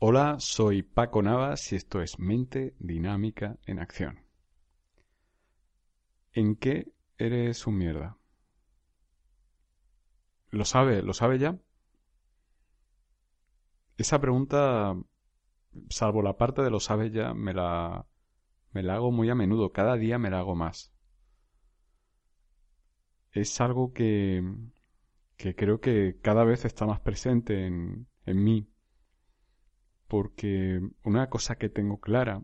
Hola, soy Paco Navas y esto es Mente Dinámica en Acción. ¿En qué eres un mierda? ¿Lo sabe? ¿Lo sabe ya? Esa pregunta, salvo la parte de lo sabe ya, me la, me la hago muy a menudo. Cada día me la hago más es algo que, que creo que cada vez está más presente en, en mí. Porque una cosa que tengo clara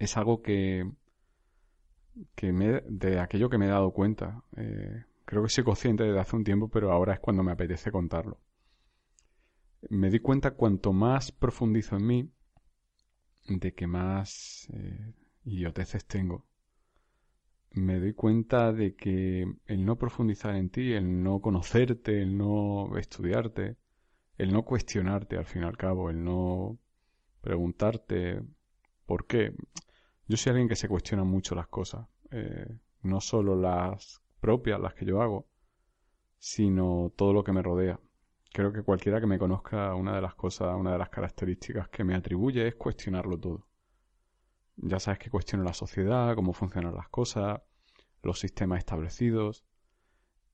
es algo que, que de aquello que me he dado cuenta. Eh, creo que soy consciente desde hace un tiempo, pero ahora es cuando me apetece contarlo. Me di cuenta cuanto más profundizo en mí, de que más eh, idioteces tengo me doy cuenta de que el no profundizar en ti, el no conocerte, el no estudiarte, el no cuestionarte al fin y al cabo, el no preguntarte por qué. Yo soy alguien que se cuestiona mucho las cosas, eh, no solo las propias, las que yo hago, sino todo lo que me rodea. Creo que cualquiera que me conozca, una de las cosas, una de las características que me atribuye es cuestionarlo todo. Ya sabes que cuestiono la sociedad, cómo funcionan las cosas, los sistemas establecidos.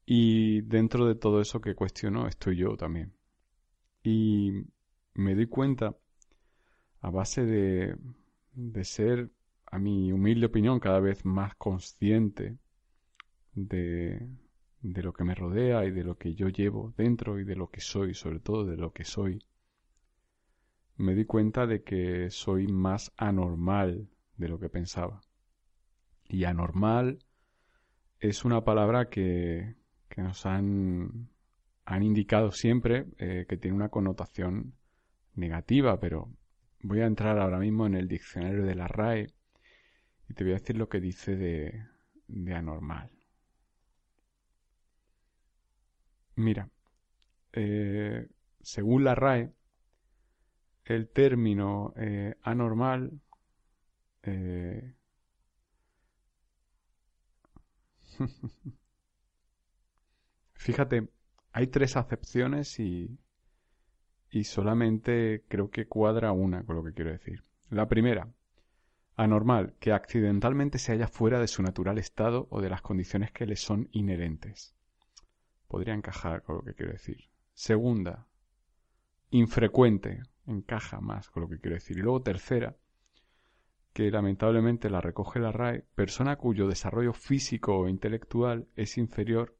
Y dentro de todo eso que cuestiono estoy yo también. Y me doy cuenta, a base de, de ser, a mi humilde opinión, cada vez más consciente de, de lo que me rodea y de lo que yo llevo dentro y de lo que soy, sobre todo de lo que soy, me di cuenta de que soy más anormal de lo que pensaba. Y anormal es una palabra que, que nos han, han, indicado siempre eh, que tiene una connotación negativa, pero voy a entrar ahora mismo en el diccionario de la RAE y te voy a decir lo que dice de, anormal. Mira, eh, según la RAE, el término eh, anormal Fíjate, hay tres acepciones y, y solamente creo que cuadra una con lo que quiero decir. La primera, anormal, que accidentalmente se halla fuera de su natural estado o de las condiciones que le son inherentes. Podría encajar con lo que quiero decir. Segunda, infrecuente, encaja más con lo que quiero decir. Y luego tercera, que lamentablemente la recoge la RAE, persona cuyo desarrollo físico o intelectual es inferior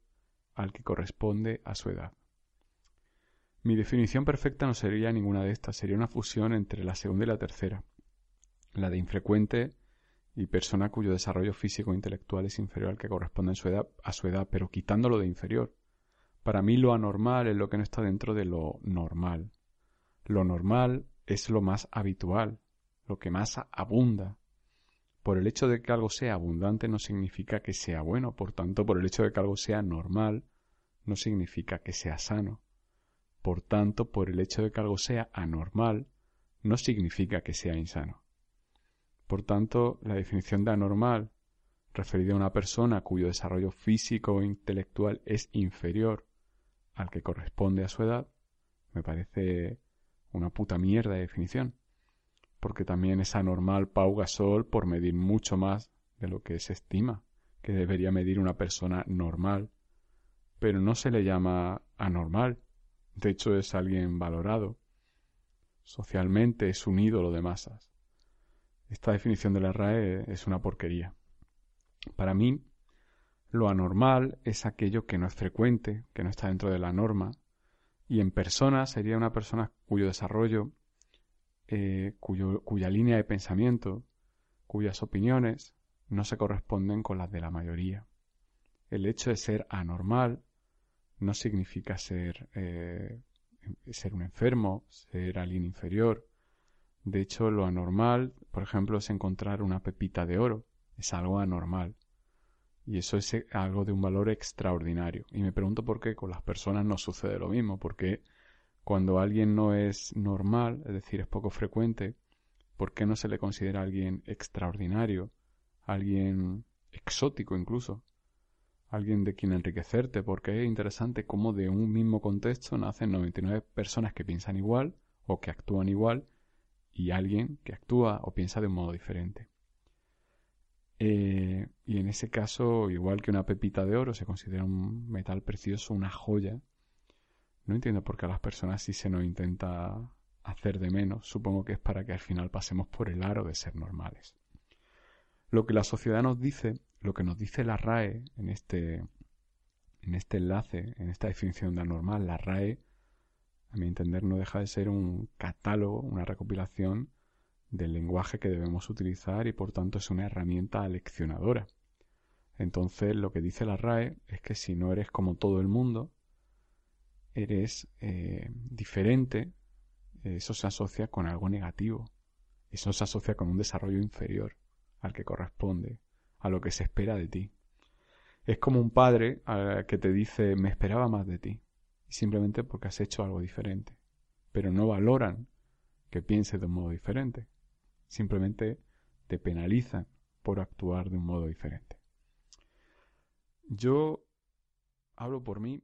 al que corresponde a su edad. Mi definición perfecta no sería ninguna de estas, sería una fusión entre la segunda y la tercera, la de infrecuente y persona cuyo desarrollo físico o intelectual es inferior al que corresponde a su edad, a su edad pero quitándolo de inferior. Para mí lo anormal es lo que no está dentro de lo normal. Lo normal es lo más habitual, lo que más abunda. Por el hecho de que algo sea abundante no significa que sea bueno, por tanto, por el hecho de que algo sea normal no significa que sea sano. Por tanto, por el hecho de que algo sea anormal no significa que sea insano. Por tanto, la definición de anormal referida a una persona cuyo desarrollo físico o intelectual es inferior al que corresponde a su edad, me parece una puta mierda de definición porque también es anormal Pau Gasol por medir mucho más de lo que se estima que debería medir una persona normal. Pero no se le llama anormal, de hecho es alguien valorado. Socialmente es un ídolo de masas. Esta definición de la RAE es una porquería. Para mí, lo anormal es aquello que no es frecuente, que no está dentro de la norma, y en persona sería una persona cuyo desarrollo eh, cuya línea de pensamiento, cuyas opiniones no se corresponden con las de la mayoría. El hecho de ser anormal no significa ser, eh, ser un enfermo, ser alguien inferior, De hecho, lo anormal, por ejemplo, es encontrar una pepita de oro. Es algo anormal. Y eso es algo de un valor extraordinario. Y me pregunto por qué con las personas no sucede lo mismo. Porque cuando alguien no es normal, es decir, es poco frecuente, ¿por qué no se le considera alguien extraordinario? Alguien exótico incluso alguien de quien enriquecerte, porque es interesante cómo de un mismo contexto nacen 99 personas que piensan igual o que actúan igual y alguien que actúa o piensa de un modo diferente. Eh, y en ese caso, igual que una pepita de oro se considera un metal precioso, una joya, no entiendo por qué a las personas sí se nos intenta hacer de menos. Supongo que es para que al final pasemos por el aro de ser normales. Lo que la sociedad nos dice lo que nos dice la RAE en este, en este enlace, en esta definición de anormal, la RAE, a mi entender, no deja de ser un catálogo, una recopilación del lenguaje que debemos utilizar y por tanto es una herramienta aleccionadora. Entonces lo que dice la RAE es que si no eres como todo el mundo, eres eh, diferente, eso se asocia con algo negativo, eso se asocia con un desarrollo inferior al que corresponde a lo que se espera de ti. Es como un padre que te dice me esperaba más de ti, simplemente porque has hecho algo diferente. Pero no valoran que pienses de un modo diferente. Simplemente te penalizan por actuar de un modo diferente. Yo hablo por mí.